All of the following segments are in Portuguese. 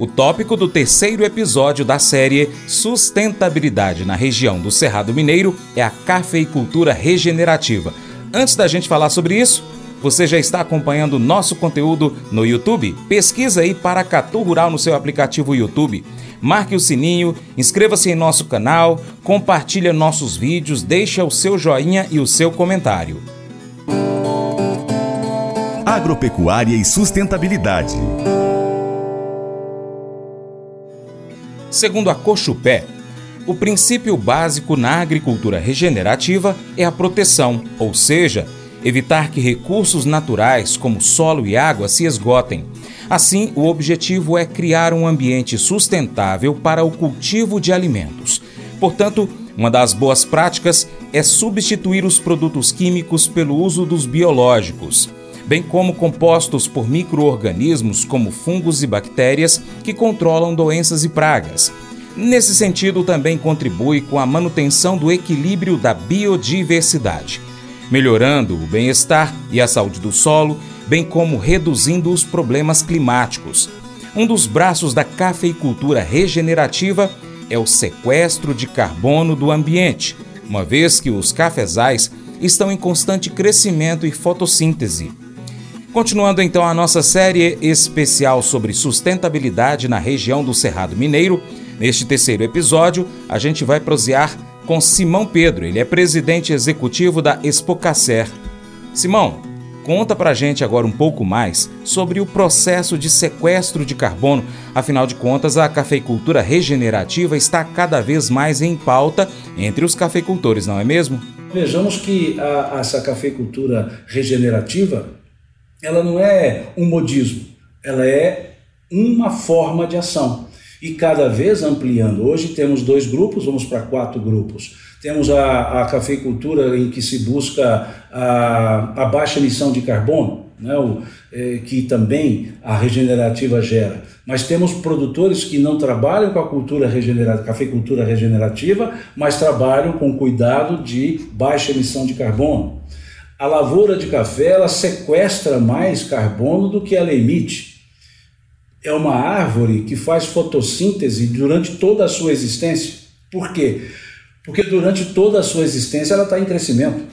O tópico do terceiro episódio da série Sustentabilidade na região do Cerrado Mineiro é a cafeicultura regenerativa. Antes da gente falar sobre isso, você já está acompanhando nosso conteúdo no YouTube? Pesquisa aí Paracatu Rural no seu aplicativo YouTube. Marque o sininho, inscreva-se em nosso canal, compartilhe nossos vídeos, deixe o seu joinha e o seu comentário. Agropecuária e sustentabilidade. Segundo a Cochupé, o princípio básico na agricultura regenerativa é a proteção, ou seja, evitar que recursos naturais como solo e água se esgotem. Assim, o objetivo é criar um ambiente sustentável para o cultivo de alimentos. Portanto, uma das boas práticas é substituir os produtos químicos pelo uso dos biológicos, bem como compostos por microorganismos como fungos e bactérias que controlam doenças e pragas. Nesse sentido, também contribui com a manutenção do equilíbrio da biodiversidade melhorando o bem-estar e a saúde do solo, bem como reduzindo os problemas climáticos. Um dos braços da cafeicultura regenerativa é o sequestro de carbono do ambiente, uma vez que os cafezais estão em constante crescimento e fotossíntese. Continuando então a nossa série especial sobre sustentabilidade na região do Cerrado Mineiro, neste terceiro episódio a gente vai prosear com Simão Pedro. Ele é presidente executivo da Expocacer. Simão, conta pra gente agora um pouco mais sobre o processo de sequestro de carbono. Afinal de contas, a cafeicultura regenerativa está cada vez mais em pauta entre os cafeicultores, não é mesmo? Vejamos que a, essa cafeicultura regenerativa, ela não é um modismo, ela é uma forma de ação e cada vez ampliando. Hoje temos dois grupos, vamos para quatro grupos. Temos a, a cafeicultura em que se busca a, a baixa emissão de carbono, né, o, é, que também a regenerativa gera. Mas temos produtores que não trabalham com a cultura regenerativa, cafeicultura regenerativa, mas trabalham com cuidado de baixa emissão de carbono. A lavoura de café ela sequestra mais carbono do que ela emite é uma árvore que faz fotossíntese durante toda a sua existência. Por quê? Porque durante toda a sua existência ela está em crescimento.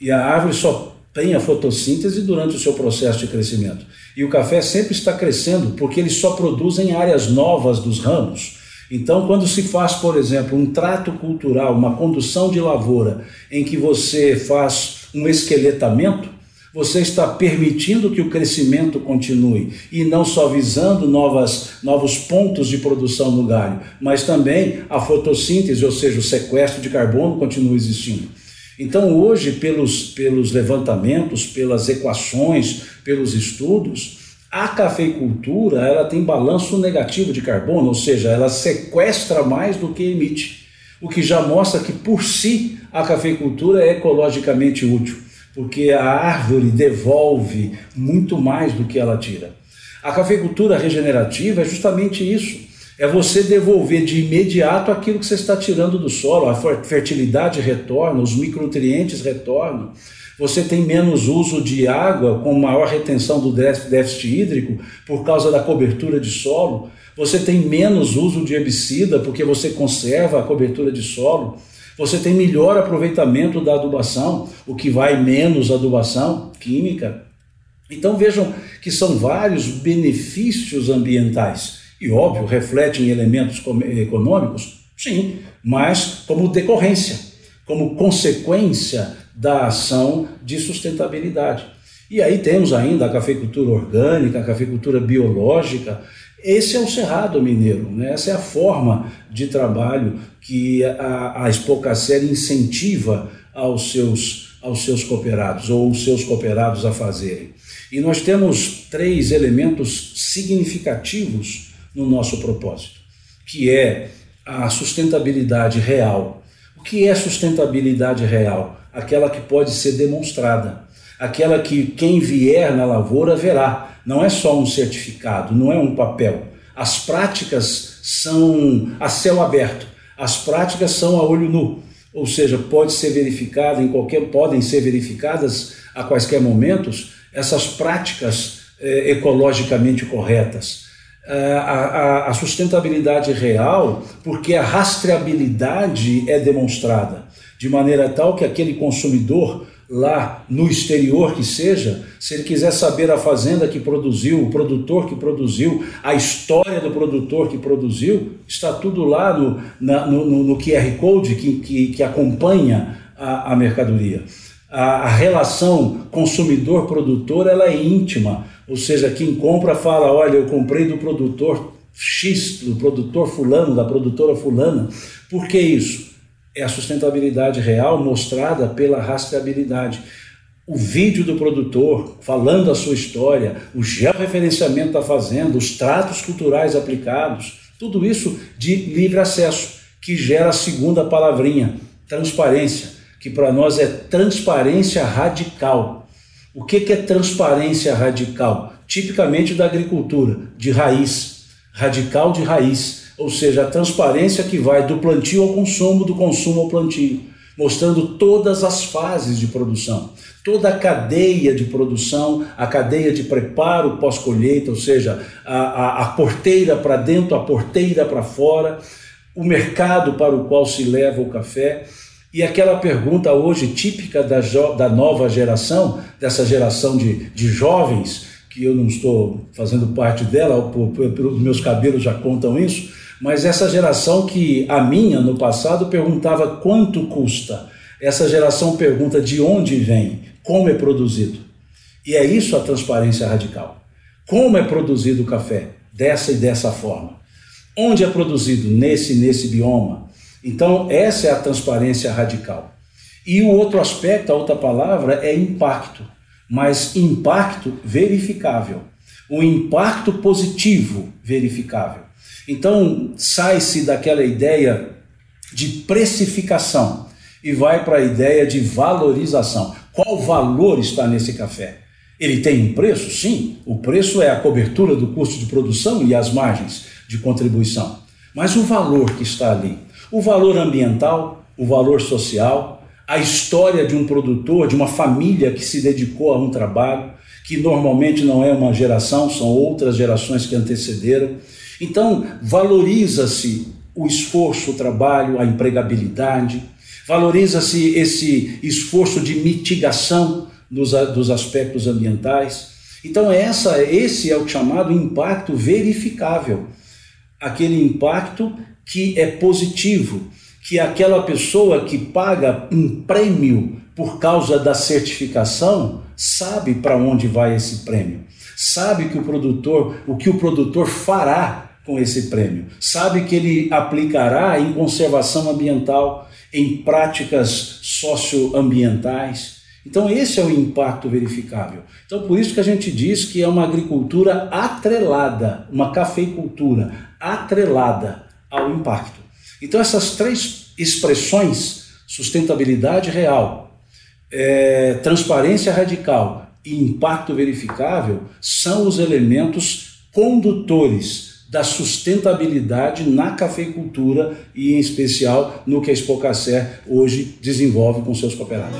E a árvore só tem a fotossíntese durante o seu processo de crescimento. E o café sempre está crescendo porque ele só produz em áreas novas dos ramos. Então, quando se faz, por exemplo, um trato cultural, uma condução de lavoura, em que você faz um esqueletamento, você está permitindo que o crescimento continue e não só visando novas, novos pontos de produção no galho, mas também a fotossíntese, ou seja, o sequestro de carbono continua existindo. Então, hoje, pelos, pelos levantamentos, pelas equações, pelos estudos, a cafeicultura ela tem balanço negativo de carbono, ou seja, ela sequestra mais do que emite, o que já mostra que por si a cafeicultura é ecologicamente útil porque a árvore devolve muito mais do que ela tira. A cafeicultura regenerativa é justamente isso. É você devolver de imediato aquilo que você está tirando do solo, a fertilidade retorna, os micronutrientes retornam. Você tem menos uso de água, com maior retenção do déficit hídrico por causa da cobertura de solo. Você tem menos uso de herbicida porque você conserva a cobertura de solo. Você tem melhor aproveitamento da adubação, o que vai menos adubação química. Então vejam que são vários benefícios ambientais e, óbvio, refletem elementos econômicos, sim, mas como decorrência, como consequência da ação de sustentabilidade. E aí temos ainda a cafeicultura orgânica, a cafeicultura biológica, esse é o Cerrado Mineiro, né? essa é a forma de trabalho que a, a incentiva aos seus, aos seus cooperados, ou os seus cooperados a fazerem. E nós temos três elementos significativos no nosso propósito, que é a sustentabilidade real. O que é sustentabilidade real? Aquela que pode ser demonstrada, aquela que quem vier na lavoura verá não é só um certificado, não é um papel. As práticas são a céu aberto, as práticas são a olho nu, ou seja, pode ser verificada em qualquer, podem ser verificadas a quaisquer momentos essas práticas eh, ecologicamente corretas. é, a, a, sustentabilidade real, porque a rastreabilidade é demonstrada, de maneira tal que aquele consumidor lá no exterior que seja, se ele quiser saber a fazenda que produziu, o produtor que produziu, a história do produtor que produziu, está tudo lá no, na, no, no, QR Code que, que, que acompanha a, a mercadoria. A, a relação consumidor-produtor ela é íntima, ou seja, quem compra fala, olha, eu comprei do produtor X, do produtor fulano, da produtora fulana. Por que isso? é a sustentabilidade real mostrada pela rastreabilidade. O vídeo do produtor falando a sua história, o georreferenciamento da fazenda, os tratos culturais aplicados, tudo isso de livre acesso, que gera a segunda palavrinha, transparência, que para nós é transparência radical. O que é transparência radical? Tipicamente da agricultura, de raiz, radical de raiz ou seja, a transparência que vai do plantio ao consumo, do consumo ao plantio, mostrando todas as fases de produção, toda a cadeia de produção, a cadeia de preparo pós-colheita, ou seja, a, a, a porteira para dentro, a porteira para fora, o mercado para o qual se leva o café. E aquela pergunta hoje típica da, da nova geração, dessa geração de, de jovens, que eu não estou fazendo parte dela, pelos meus cabelos já contam isso, mas essa geração que a minha no passado perguntava quanto custa, essa geração pergunta de onde vem, como é produzido. E é isso a transparência radical. Como é produzido o café? Dessa e dessa forma. Onde é produzido? Nesse nesse bioma. Então, essa é a transparência radical. E o outro aspecto, a outra palavra, é impacto, mas impacto verificável. O impacto positivo verificável. Então, sai-se daquela ideia de precificação e vai para a ideia de valorização. Qual valor está nesse café? Ele tem um preço? Sim, o preço é a cobertura do custo de produção e as margens de contribuição. Mas o valor que está ali, o valor ambiental, o valor social, a história de um produtor, de uma família que se dedicou a um trabalho, que normalmente não é uma geração, são outras gerações que antecederam. Então, valoriza-se o esforço, o trabalho, a empregabilidade, valoriza-se esse esforço de mitigação dos, dos aspectos ambientais. Então, essa, esse é o chamado impacto verificável, aquele impacto que é positivo, que aquela pessoa que paga um prêmio por causa da certificação sabe para onde vai esse prêmio, sabe que o produtor, o que o produtor fará com esse prêmio, sabe que ele aplicará em conservação ambiental, em práticas socioambientais. Então esse é o impacto verificável. Então por isso que a gente diz que é uma agricultura atrelada, uma cafeicultura atrelada ao impacto. Então essas três expressões, sustentabilidade real, é, transparência radical e impacto verificável, são os elementos condutores da sustentabilidade na cafeicultura e, em especial, no que a Expocacé hoje desenvolve com seus cooperados.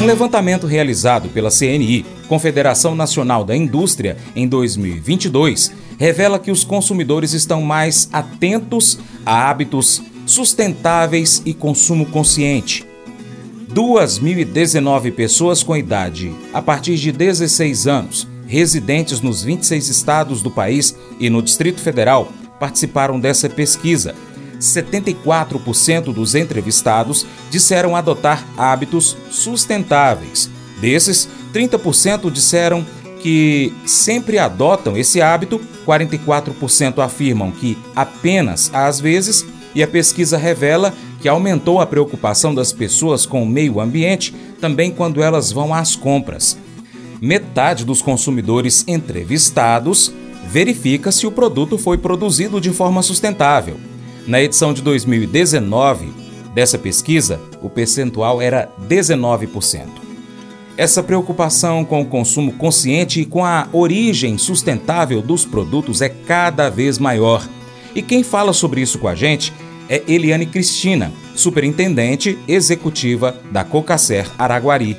Um levantamento realizado pela CNI, Confederação Nacional da Indústria, em 2022, revela que os consumidores estão mais atentos a hábitos sustentáveis e consumo consciente. 2.019 pessoas com idade a partir de 16 anos, residentes nos 26 estados do país e no Distrito Federal, participaram dessa pesquisa. 74% dos entrevistados disseram adotar hábitos sustentáveis. Desses, 30% disseram que sempre adotam esse hábito, 44% afirmam que apenas às vezes, e a pesquisa revela que aumentou a preocupação das pessoas com o meio ambiente também quando elas vão às compras. Metade dos consumidores entrevistados verifica se o produto foi produzido de forma sustentável. Na edição de 2019 dessa pesquisa, o percentual era 19%. Essa preocupação com o consumo consciente e com a origem sustentável dos produtos é cada vez maior. E quem fala sobre isso com a gente é Eliane Cristina, superintendente executiva da Cocacer Araguari.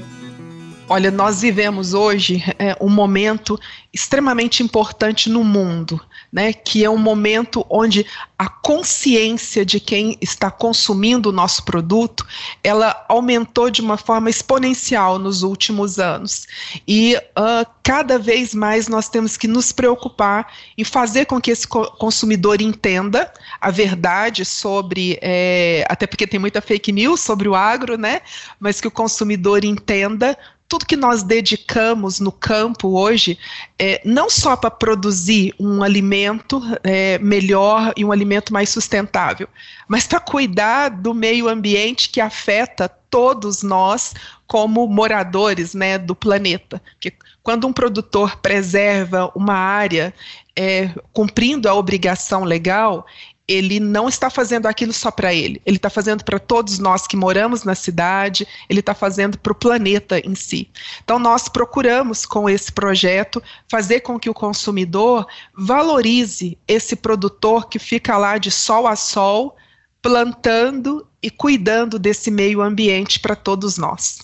Olha, nós vivemos hoje é, um momento extremamente importante no mundo, né? Que é um momento onde a consciência de quem está consumindo o nosso produto, ela aumentou de uma forma exponencial nos últimos anos. E uh, cada vez mais nós temos que nos preocupar em fazer com que esse consumidor entenda a verdade sobre, é, até porque tem muita fake news sobre o agro, né? Mas que o consumidor entenda tudo que nós dedicamos no campo hoje, é, não só para produzir um alimento é, melhor e um alimento mais sustentável, mas para cuidar do meio ambiente que afeta todos nós como moradores né, do planeta. Porque quando um produtor preserva uma área é, cumprindo a obrigação legal, ele não está fazendo aquilo só para ele, ele está fazendo para todos nós que moramos na cidade, ele está fazendo para o planeta em si. Então, nós procuramos, com esse projeto, fazer com que o consumidor valorize esse produtor que fica lá de sol a sol, plantando e cuidando desse meio ambiente para todos nós.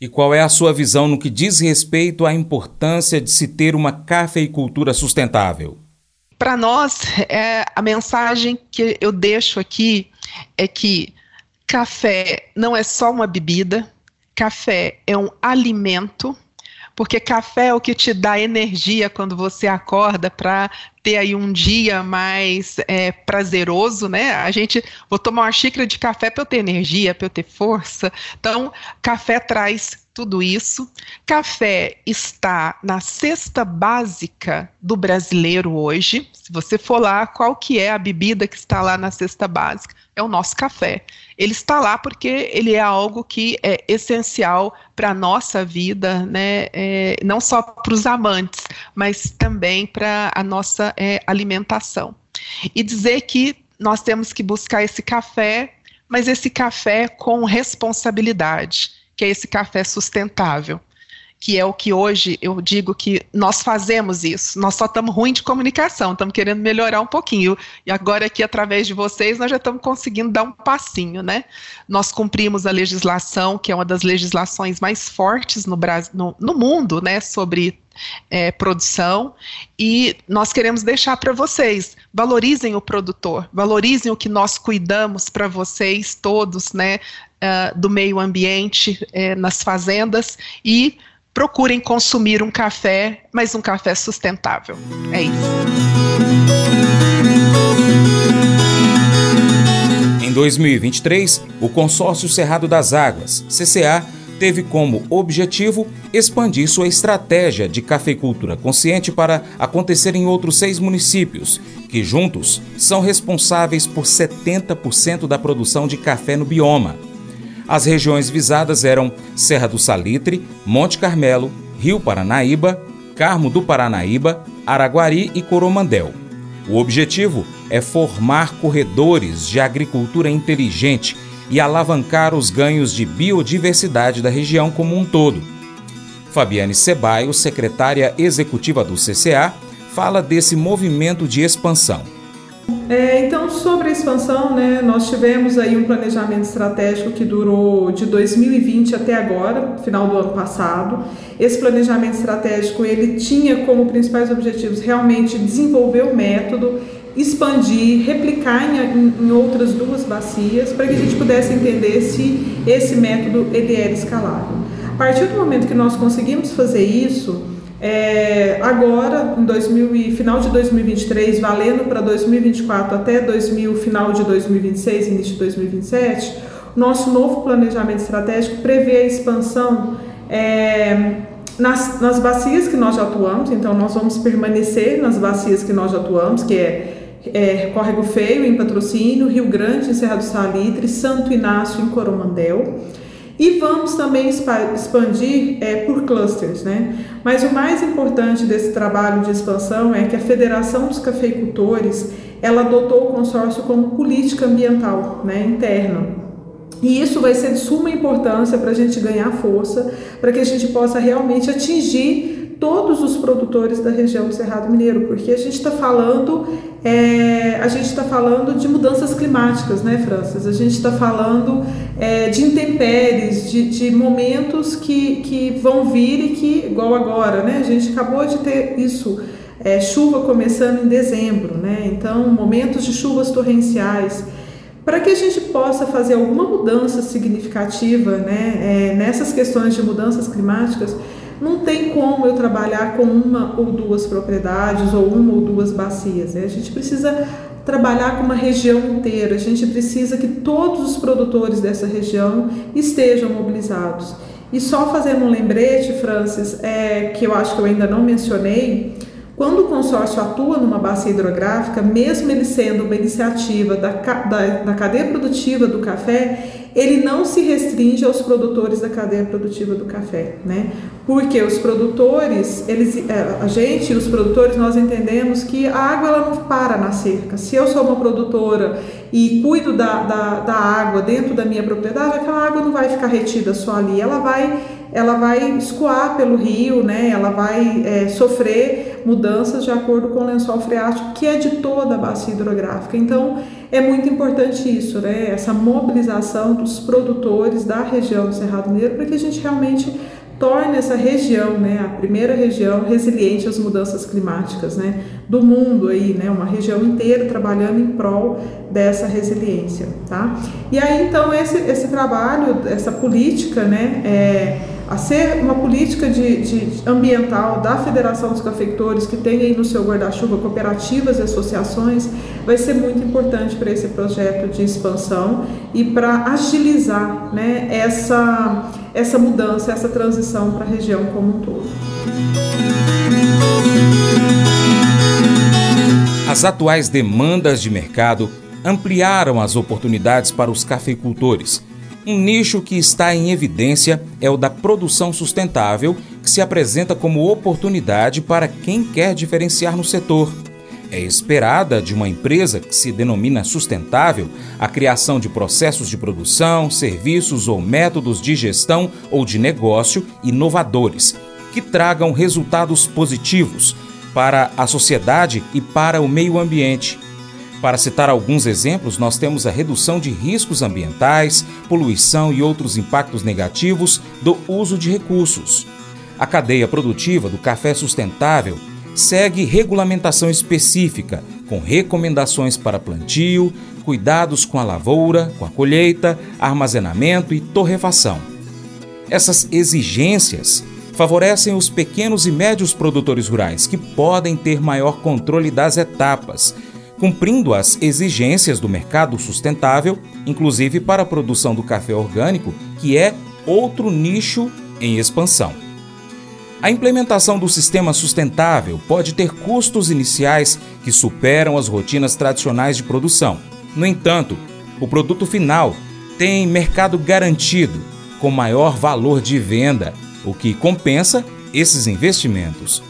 E qual é a sua visão no que diz respeito à importância de se ter uma cafeicultura sustentável? Para nós, é, a mensagem que eu deixo aqui é que café não é só uma bebida, café é um alimento, porque café é o que te dá energia quando você acorda para ter aí um dia mais é, prazeroso, né? A gente vou tomar uma xícara de café para eu ter energia, para eu ter força. Então, café traz tudo isso. Café está na cesta básica do brasileiro hoje. Se você for lá, qual que é a bebida que está lá na cesta básica? É o nosso café. Ele está lá porque ele é algo que é essencial para a nossa vida, né? É, não só para os amantes, mas também para a nossa é, alimentação. E dizer que nós temos que buscar esse café, mas esse café com responsabilidade que é esse café sustentável, que é o que hoje eu digo que nós fazemos isso. Nós só estamos ruim de comunicação, estamos querendo melhorar um pouquinho. E agora aqui, através de vocês, nós já estamos conseguindo dar um passinho, né? Nós cumprimos a legislação, que é uma das legislações mais fortes no, Brasil, no, no mundo, né, sobre é, produção e nós queremos deixar para vocês valorizem o produtor, valorizem o que nós cuidamos para vocês todos, né, uh, do meio ambiente uh, nas fazendas e procurem consumir um café, mas um café sustentável. É isso. Em 2023, o Consórcio Cerrado das Águas, CCA, teve como objetivo expandir sua estratégia de cafeicultura consciente para acontecer em outros seis municípios, que juntos são responsáveis por 70% da produção de café no bioma. As regiões visadas eram Serra do Salitre, Monte Carmelo, Rio Paranaíba, Carmo do Paranaíba, Araguari e Coromandel. O objetivo é formar corredores de agricultura inteligente e alavancar os ganhos de biodiversidade da região como um todo. Fabiane Sebaio, secretária executiva do CCA, fala desse movimento de expansão. É, então, sobre a expansão, né, nós tivemos aí um planejamento estratégico que durou de 2020 até agora, final do ano passado. Esse planejamento estratégico ele tinha como principais objetivos realmente desenvolver o método, expandir, replicar em, em outras duas bacias, para que a gente pudesse entender se esse método ele era escalável. A partir do momento que nós conseguimos fazer isso, é, agora, em 2000 final de 2023, valendo para 2024 até 2000, final de 2026, início de 2027, nosso novo planejamento estratégico prevê a expansão é, nas, nas bacias que nós já atuamos, então nós vamos permanecer nas bacias que nós já atuamos, que é, é Córrego Feio, em Patrocínio, Rio Grande, em Serra do Salitre, Santo Inácio, em Coromandel. E vamos também expandir é, por clusters, né? Mas o mais importante desse trabalho de expansão é que a Federação dos Cafeicultores ela adotou o consórcio como política ambiental né, interna. E isso vai ser de suma importância para a gente ganhar força, para que a gente possa realmente atingir todos os produtores da região do Cerrado Mineiro, porque a gente está falando, é, a gente está falando de mudanças climáticas, né, Francis? A gente está falando é, de intempéries, de, de momentos que, que vão vir e que, igual agora, né? A gente acabou de ter isso, é, chuva começando em dezembro, né? Então, momentos de chuvas torrenciais. Para que a gente possa fazer alguma mudança significativa né, é, nessas questões de mudanças climáticas, não tem como eu trabalhar com uma ou duas propriedades ou uma ou duas bacias. Né? A gente precisa trabalhar com uma região inteira, a gente precisa que todos os produtores dessa região estejam mobilizados. E só fazendo um lembrete, Francis, é, que eu acho que eu ainda não mencionei, quando o consórcio atua numa bacia hidrográfica, mesmo ele sendo uma iniciativa da, da, da cadeia produtiva do café, ele não se restringe aos produtores da cadeia produtiva do café, né? Porque os produtores, eles, é, a gente, os produtores, nós entendemos que a água ela não para na cerca. Se eu sou uma produtora e cuido da, da, da água dentro da minha propriedade, aquela água não vai ficar retida só ali, ela vai ela vai escoar pelo rio, né? ela vai é, sofrer mudanças de acordo com o lençol freático, que é de toda a bacia hidrográfica. Então, é muito importante isso, né? essa mobilização dos produtores da região do Cerrado Mineiro, para que a gente realmente torne essa região, né, a primeira região resiliente às mudanças climáticas, né, do mundo aí, né, uma região inteira trabalhando em prol dessa resiliência, tá? E aí então esse, esse trabalho, essa política, né, é, a ser uma política de, de, ambiental da Federação dos Cafeicultores, que tem aí no seu guarda-chuva cooperativas e associações, vai ser muito importante para esse projeto de expansão e para agilizar né, essa, essa mudança, essa transição para a região como um todo. As atuais demandas de mercado ampliaram as oportunidades para os cafeicultores um nicho que está em evidência é o da produção sustentável, que se apresenta como oportunidade para quem quer diferenciar no setor. É esperada de uma empresa que se denomina sustentável a criação de processos de produção, serviços ou métodos de gestão ou de negócio inovadores, que tragam resultados positivos para a sociedade e para o meio ambiente para citar alguns exemplos, nós temos a redução de riscos ambientais, poluição e outros impactos negativos do uso de recursos. A cadeia produtiva do café sustentável segue regulamentação específica, com recomendações para plantio, cuidados com a lavoura, com a colheita, armazenamento e torrefação. Essas exigências favorecem os pequenos e médios produtores rurais, que podem ter maior controle das etapas, cumprindo as exigências do mercado sustentável, inclusive para a produção do café orgânico, que é outro nicho em expansão. A implementação do sistema sustentável pode ter custos iniciais que superam as rotinas tradicionais de produção. No entanto, o produto final tem mercado garantido, com maior valor de venda, o que compensa esses investimentos.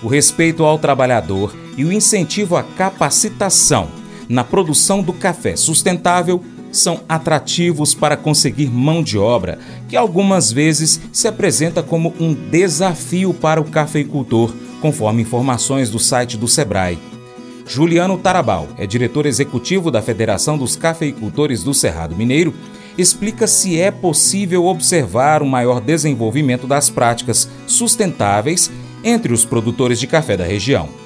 O respeito ao trabalhador e o incentivo à capacitação na produção do café sustentável são atrativos para conseguir mão de obra, que algumas vezes se apresenta como um desafio para o cafeicultor, conforme informações do site do Sebrae. Juliano Tarabal é diretor executivo da Federação dos Cafeicultores do Cerrado Mineiro, explica se é possível observar um maior desenvolvimento das práticas sustentáveis entre os produtores de café da região.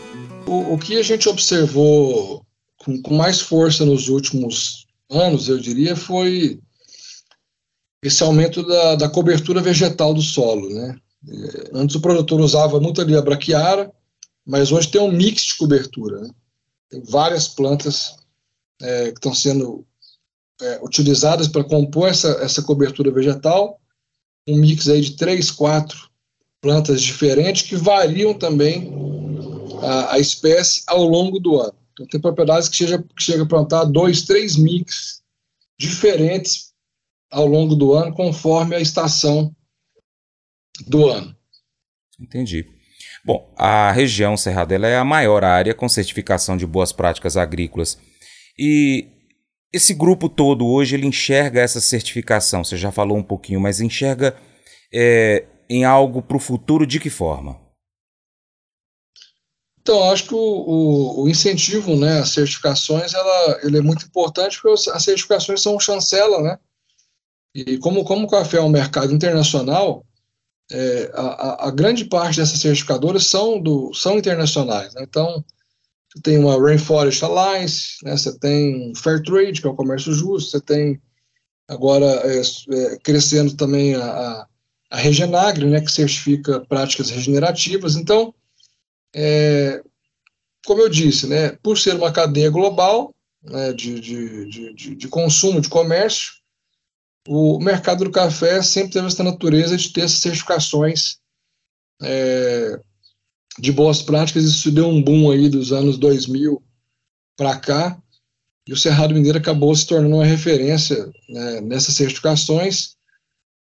O, o que a gente observou com, com mais força nos últimos anos, eu diria, foi esse aumento da, da cobertura vegetal do solo. Né? É, antes o produtor usava muito ali a braquiara, mas hoje tem um mix de cobertura. Né? Tem várias plantas é, que estão sendo é, utilizadas para compor essa, essa cobertura vegetal, um mix aí de três, quatro plantas diferentes que variam também a, a espécie ao longo do ano. Então, tem propriedades que chega, que chega a plantar dois, três mix diferentes ao longo do ano, conforme a estação do ano. Entendi. Bom, a região Cerradela é a maior área com certificação de boas práticas agrícolas. E esse grupo todo hoje ele enxerga essa certificação, você já falou um pouquinho, mas enxerga é, em algo para o futuro de que forma? Então, acho que o, o, o, incentivo né, às certificações ela, ele é muito importante, porque as certificações são chancela, né? E como, como o café é um mercado internacional, é, a, a, grande parte dessas certificadoras são, do, são internacionais. Né? Então, você tem uma Rainforest Alliance, né? você tem Fair Trade, que é o comércio justo, você tem agora é, é, crescendo também a, a, a Regenagre, né? que certifica práticas regenerativas. Então, é, como eu disse, né, por ser uma cadeia global né, de, de, de, de, consumo, de comércio, o mercado do café sempre teve essa natureza de ter essas certificações é, de boas práticas. Isso deu um boom aí dos anos 2000 para cá, e o Cerrado Mineiro acabou se tornando uma referência né, nessas certificações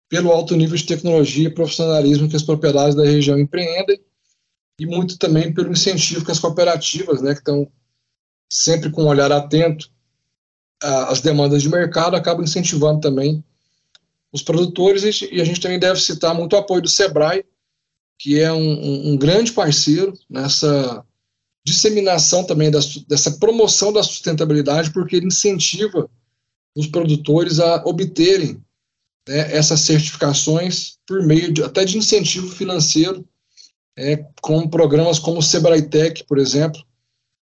pelo alto nível de tecnologia e profissionalismo que as propriedades da região empreendem e muito também pelo incentivo que as cooperativas, né, que estão sempre com um olhar atento às demandas de mercado, acabam incentivando também os produtores. E a gente também deve citar muito o apoio do Sebrae, que é um, um grande parceiro nessa disseminação também da, dessa promoção da sustentabilidade, porque ele incentiva os produtores a obterem né, essas certificações por meio de, até de incentivo financeiro é, com programas como o Sebrae Tech, por exemplo,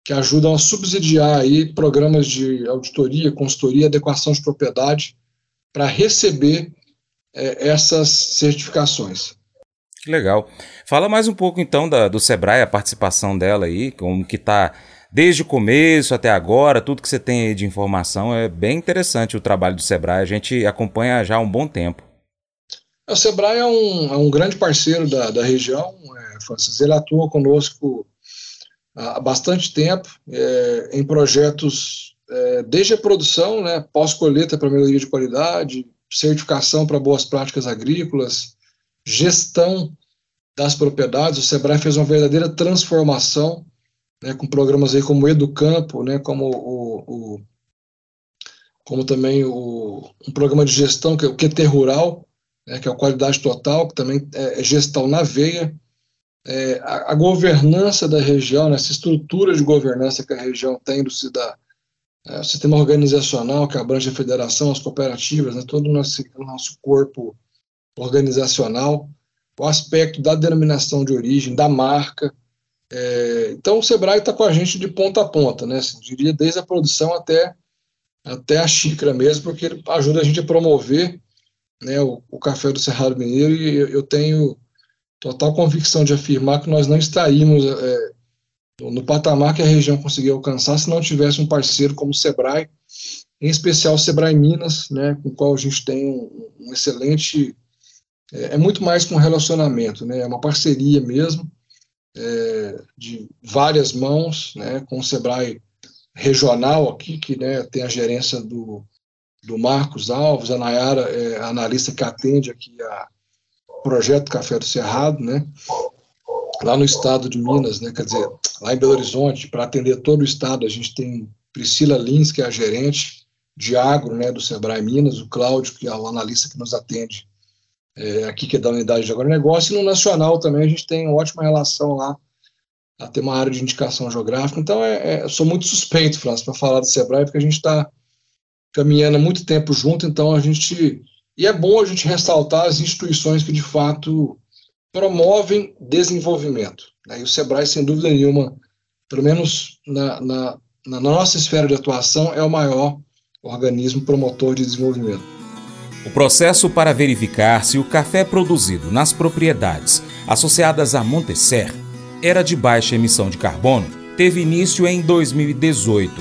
que ajudam a subsidiar aí programas de auditoria, consultoria, adequação de propriedade para receber é, essas certificações. Que legal. Fala mais um pouco então da, do Sebrae, a participação dela aí, como que está desde o começo até agora, tudo que você tem aí de informação é bem interessante o trabalho do Sebrae, a gente acompanha já há um bom tempo. O Sebrae é um, é um grande parceiro da, da região, Francis. Ele atua conosco há bastante tempo é, em projetos é, desde a produção, né, pós-colheita para melhoria de qualidade, certificação para boas práticas agrícolas, gestão das propriedades. O Sebrae fez uma verdadeira transformação né, com programas aí como Educampo, né, como o, o como também o, um programa de gestão que é o QT Rural, né, que é a qualidade total, que também é, é gestão na veia, é, a, a, governança da região, né, essa estrutura de governança que a região tem do cidadão, é, o sistema organizacional que abrange a federação, as cooperativas, né, todo o nosso, nosso corpo organizacional, o aspecto da denominação de origem, da marca. É, então, o Sebrae está com a gente de ponta a ponta, né, assim, diria desde a produção até, até a xícara mesmo, porque ele ajuda a gente a promover né, o, o café do Cerrado Mineiro e eu, eu tenho total convicção de afirmar que nós não estaríamos é, no patamar que a região conseguiu alcançar se não tivesse um parceiro como o Sebrae, em especial o Sebrae Minas, né, com o qual a gente tem um, um excelente. É, é, muito mais que um relacionamento, né, é uma parceria mesmo, é, de várias mãos, né, com o Sebrae regional aqui, que né, tem a gerência do, do Marcos Alves, a Nayara é a analista que atende aqui a, projeto Café do Cerrado, né? Lá no estado de Minas, né? Quer dizer, lá em Belo Horizonte, para atender todo o estado, a gente tem Priscila Lins, que é a gerente de agro, né, do Sebrae Minas, o Cláudio, que é o analista que nos atende é, aqui, que é da unidade de agronegócio, e no nacional também a gente tem uma ótima relação lá, a ter uma área de indicação geográfica. Então, é, é, sou muito suspeito, França, para falar do Sebrae, porque a gente está caminhando há muito tempo junto, então a gente e é bom a gente ressaltar as instituições que, de fato, promovem desenvolvimento. Né? E o SEBRAE, sem dúvida nenhuma, pelo menos na, na, na nossa esfera de atuação, é o maior organismo promotor de desenvolvimento. O processo para verificar se o café produzido nas propriedades associadas a Montecer era de baixa emissão de carbono teve início em 2018,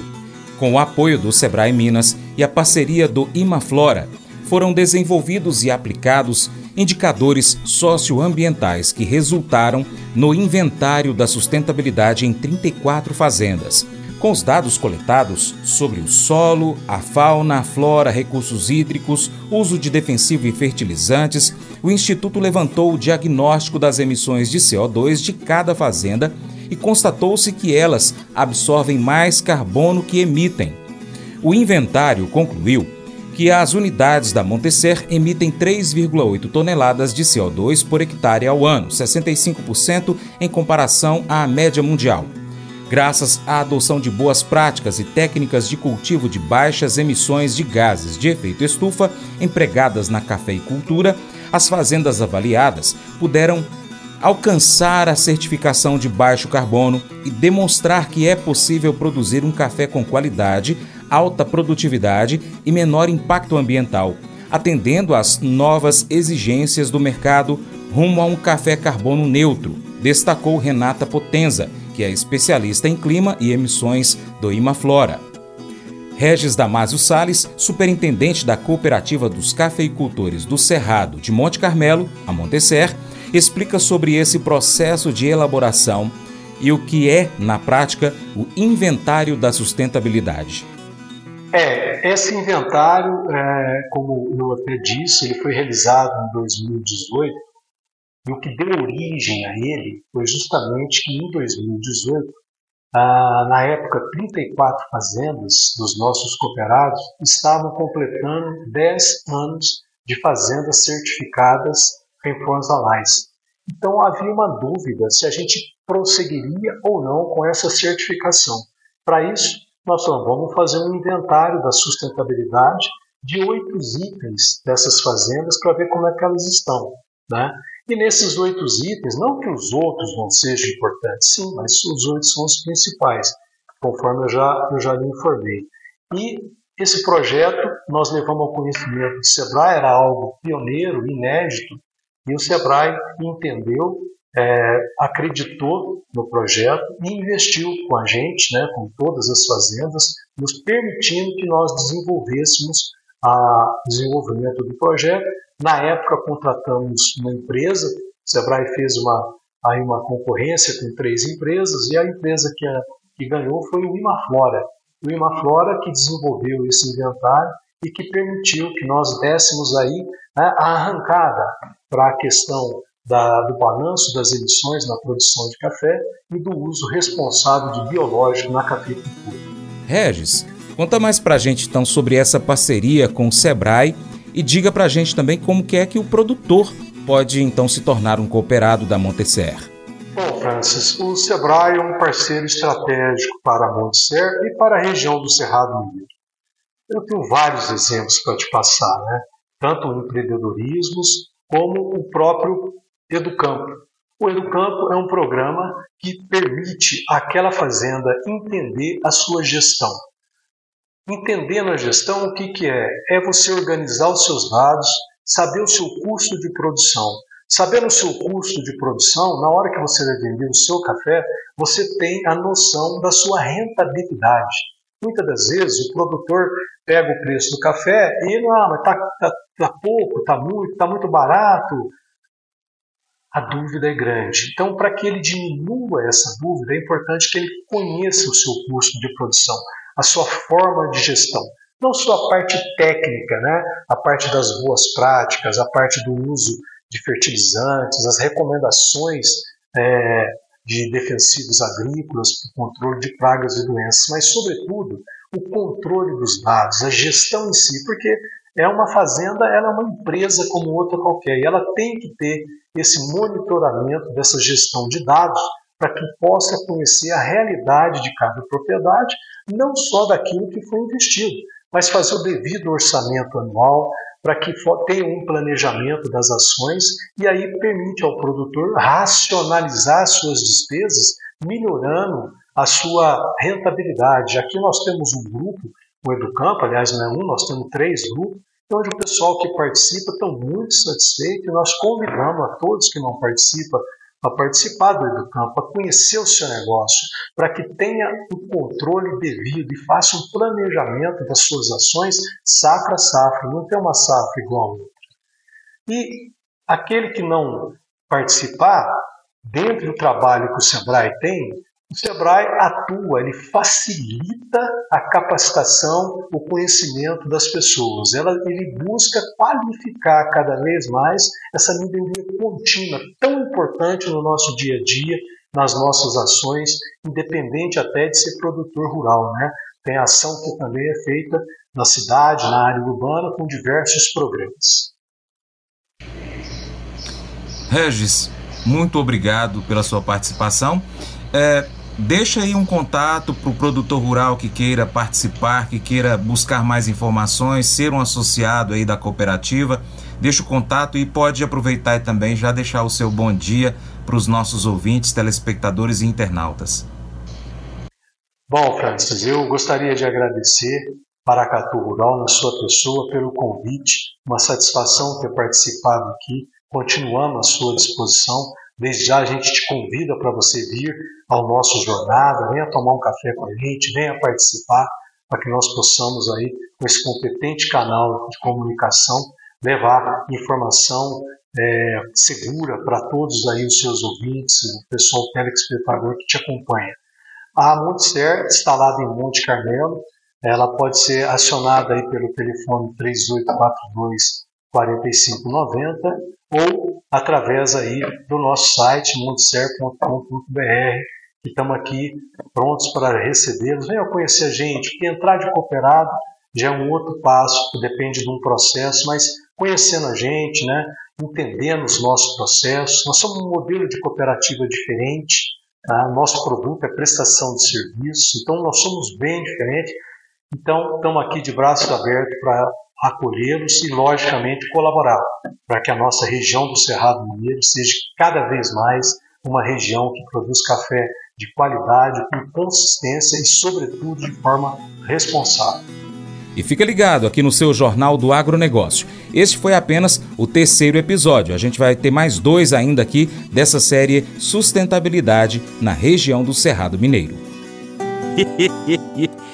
com o apoio do Sebrae Minas e a parceria do Imaflora, foram desenvolvidos e aplicados indicadores socioambientais que resultaram no inventário da sustentabilidade em 34 fazendas. Com os dados coletados sobre o solo, a fauna, a flora, recursos hídricos, uso de defensivo e fertilizantes, o Instituto levantou o diagnóstico das emissões de CO2 de cada fazenda e constatou-se que elas absorvem mais carbono que emitem. O inventário concluiu que as unidades da Montecer emitem 3,8 toneladas de CO2 por hectare ao ano, 65% em comparação à média mundial. Graças à adoção de boas práticas e técnicas de cultivo de baixas emissões de gases de efeito estufa empregadas na cafeicultura, as fazendas avaliadas puderam alcançar a certificação de baixo carbono e demonstrar que é possível produzir um café com qualidade, alta produtividade e menor impacto ambiental, atendendo às novas exigências do mercado rumo a um café carbono neutro, destacou Renata Potenza, que é especialista em clima e emissões do Imaflora. Regis Damásio Sales, superintendente da Cooperativa dos Cafeicultores do Cerrado de Monte Carmelo, a Montecer, explica sobre esse processo de elaboração e o que é, na prática, o inventário da sustentabilidade. É, esse inventário, é, como eu até disse, ele foi realizado em 2018 e o que deu origem a ele foi justamente que em 2018, ah, na época, 34 fazendas dos nossos cooperados estavam completando 10 anos de fazendas certificadas reforçalais. Então havia uma dúvida se a gente prosseguiria ou não com essa certificação. Para isso, nós falamos, vamos fazer um inventário da sustentabilidade de oito itens dessas fazendas para ver como é que elas estão. Né? E nesses oito itens, não que os outros não sejam importantes, sim, mas os oito são os principais, conforme eu já, eu já lhe informei. E esse projeto nós levamos ao conhecimento do SEBRAE, era algo pioneiro, inédito, e o SEBRAE entendeu, é, acreditou no projeto e investiu com a gente, né, com todas as fazendas, nos permitindo que nós desenvolvêssemos o desenvolvimento do projeto. Na época, contratamos uma empresa, o Sebrae fez uma, aí uma concorrência com três empresas e a empresa que, a, que ganhou foi o Imaflora. O Imaflora que desenvolveu esse inventário e que permitiu que nós dessemos aí né, a arrancada para a questão da, do balanço das emissões na produção de café e do uso responsável de biológico na cafeicultura. Regis, conta mais para a gente então sobre essa parceria com o Sebrae e diga para a gente também como que é que o produtor pode então se tornar um cooperado da Montecer. Bom, Francis, o Sebrae é um parceiro estratégico para a Montecer e para a região do Cerrado Mineiro. Eu tenho vários exemplos para te passar, né? tanto empreendedorismos como o próprio Educampo. O Educampo é um programa que permite àquela fazenda entender a sua gestão. Entendendo a gestão, o que, que é? É você organizar os seus dados, saber o seu custo de produção. Sabendo o seu custo de produção, na hora que você vai vender o seu café, você tem a noção da sua rentabilidade. Muitas das vezes o produtor pega o preço do café e ele, ah, mas está tá, tá pouco, está muito, está muito barato. A dúvida é grande. Então, para que ele diminua essa dúvida, é importante que ele conheça o seu custo de produção, a sua forma de gestão. Não só a parte técnica, né? a parte das boas práticas, a parte do uso de fertilizantes, as recomendações é, de defensivos agrícolas para o controle de pragas e doenças, mas, sobretudo, o controle dos dados, a gestão em si, porque é uma fazenda, ela é uma empresa como outra qualquer, e ela tem que ter esse monitoramento dessa gestão de dados para que possa conhecer a realidade de cada propriedade, não só daquilo que foi investido, mas fazer o devido orçamento anual, para que tenha um planejamento das ações e aí permite ao produtor racionalizar suas despesas, melhorando a sua rentabilidade. Aqui nós temos um grupo, o Educampo, aliás, não é um, nós temos três grupos, onde o pessoal que participa está muito satisfeito e nós convidamos a todos que não participam a participar do Educampo, a conhecer o seu negócio, para que tenha o controle devido e faça um planejamento das suas ações safra a safra, não tem uma safra igual a outra. E aquele que não participar, dentro do trabalho que o Sebrae tem, o Sebrae atua, ele facilita a capacitação, o conhecimento das pessoas. Ela, ele busca qualificar cada vez mais essa melhoria contínua, tão importante no nosso dia a dia, nas nossas ações, independente até de ser produtor rural. Né? Tem ação que também é feita na cidade, na área urbana, com diversos programas. Regis, muito obrigado pela sua participação. É, deixa aí um contato para o produtor rural que queira participar, que queira buscar mais informações, ser um associado aí da cooperativa. Deixa o contato e pode aproveitar e também já deixar o seu bom dia para os nossos ouvintes, telespectadores e internautas. Bom, Francis, eu gostaria de agradecer Paracatu Rural na sua pessoa pelo convite, uma satisfação ter participado aqui. Continuamos à sua disposição. Desde já a gente te convida para você vir ao nosso jornada, venha tomar um café com a gente, venha participar para que nós possamos aí, com esse competente canal de comunicação, levar informação é, segura para todos aí os seus ouvintes, o pessoal telespectador que te acompanha. A Montser, instalada em Monte Carmelo, ela pode ser acionada aí pelo telefone 3842 4590 ou através aí do nosso site monteser.com.br que estamos aqui prontos para recebê-los. Venham conhecer a gente, porque entrar de cooperado já é um outro passo, que depende de um processo, mas conhecendo a gente, né, entendendo os nossos processos, nós somos um modelo de cooperativa diferente, tá? nosso produto é prestação de serviço, então nós somos bem diferentes, então estamos aqui de braços abertos para acolhê-los e, logicamente, colaborar para que a nossa região do Cerrado Mineiro seja cada vez mais uma região que produz café de qualidade, com consistência e, sobretudo, de forma responsável. E fica ligado aqui no seu Jornal do Agronegócio. Este foi apenas o terceiro episódio. A gente vai ter mais dois ainda aqui dessa série Sustentabilidade na região do Cerrado Mineiro.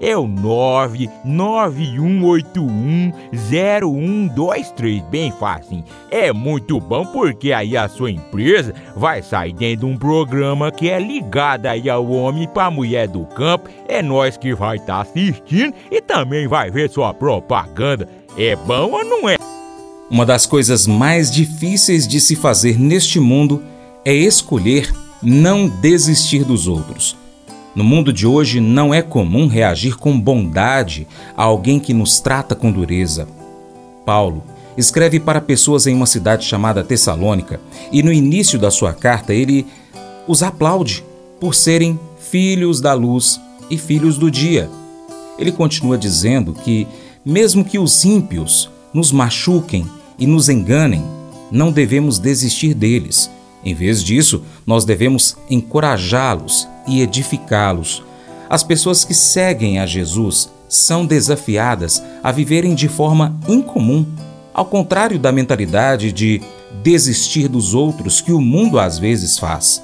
é o 991810123. Bem fácil. É muito bom porque aí a sua empresa vai sair dentro de um programa que é ligado aí ao homem para a mulher do campo. É nós que vai estar tá assistindo e também vai ver sua propaganda. É bom ou não é? Uma das coisas mais difíceis de se fazer neste mundo é escolher não desistir dos outros. No mundo de hoje, não é comum reagir com bondade a alguém que nos trata com dureza. Paulo escreve para pessoas em uma cidade chamada Tessalônica e no início da sua carta ele os aplaude por serem filhos da luz e filhos do dia. Ele continua dizendo que, mesmo que os ímpios nos machuquem e nos enganem, não devemos desistir deles em vez disso, nós devemos encorajá-los e edificá-los. As pessoas que seguem a Jesus são desafiadas a viverem de forma incomum, ao contrário da mentalidade de desistir dos outros que o mundo às vezes faz.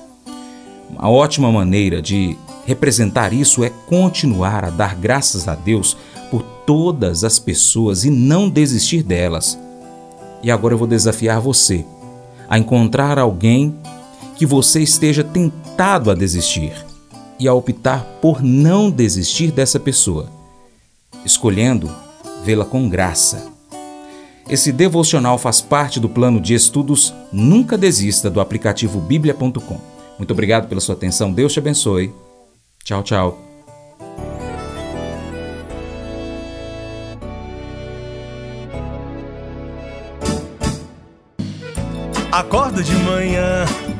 Uma ótima maneira de representar isso é continuar a dar graças a Deus por todas as pessoas e não desistir delas. E agora eu vou desafiar você a encontrar alguém que você esteja tentado a desistir e a optar por não desistir dessa pessoa, escolhendo vê-la com graça. Esse devocional faz parte do plano de estudos Nunca Desista do aplicativo bíblia.com. Muito obrigado pela sua atenção, Deus te abençoe. Tchau, tchau. Acordo de manhã